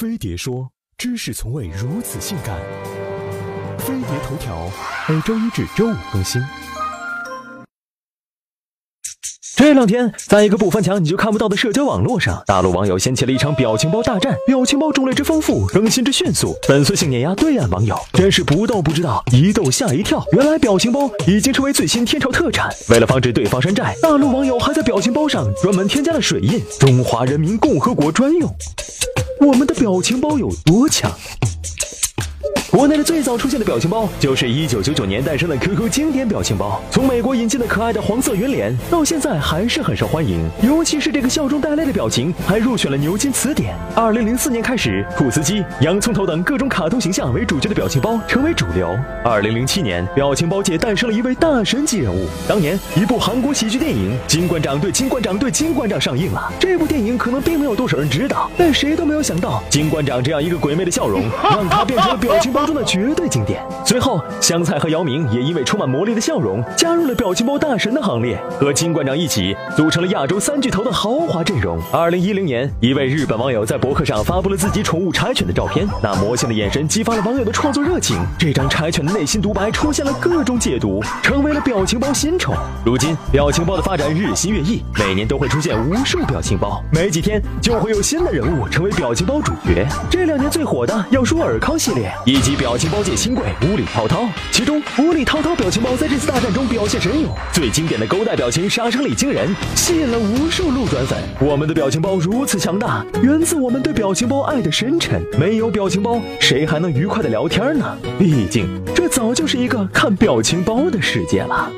飞碟说：“知识从未如此性感。”飞碟头条每周一至周五更新。这两天，在一个不翻墙你就看不到的社交网络上，大陆网友掀起了一场表情包大战。表情包种类之丰富，更新之迅速，粉丝性碾压对岸网友，真是不斗不知道，一斗吓一跳。原来表情包已经成为最新天朝特产。为了防止对方山寨，大陆网友还在表情包上专门添加了水印“中华人民共和国专用”。我们的表情包有多强？国内的最早出现的表情包就是一九九九年诞生的 QQ 经典表情包。从美国引进的可爱的黄色圆脸，到现在还是很受欢迎。尤其是这个笑中带泪的表情，还入选了牛津词典。二零零四年开始，兔斯基、洋葱头等各种卡通形象为主角的表情包成为主流。二零零七年，表情包界诞生了一位大神级人物。当年，一部韩国喜剧电影《金馆长对金馆长对金馆长》上映了。这部电影可能并没有多少人知道，但谁都没有想到，金馆长这样一个鬼魅的笑容，让他变成了表情包。中的绝对经典。随后，香菜和姚明也因为充满魔力的笑容，加入了表情包大神的行列，和金馆长一起组成了亚洲三巨头的豪华阵容。二零一零年，一位日本网友在博客上发布了自己宠物柴犬的照片，那魔性的眼神激发了网友的创作热情。这张柴犬的内心独白出现了各种解读，成为了表情包新宠。如今，表情包的发展日新月异，每年都会出现无数表情包，没几天就会有新的人物成为表情包主角。这两年最火的要数尔康系列以及。表情包界新贵无理滔滔，其中无理滔滔表情包在这次大战中表现神勇，最经典的勾带表情杀伤力惊人，吸引了无数路转粉。我们的表情包如此强大，源自我们对表情包爱的深沉。没有表情包，谁还能愉快的聊天呢？毕竟这早就是一个看表情包的世界了。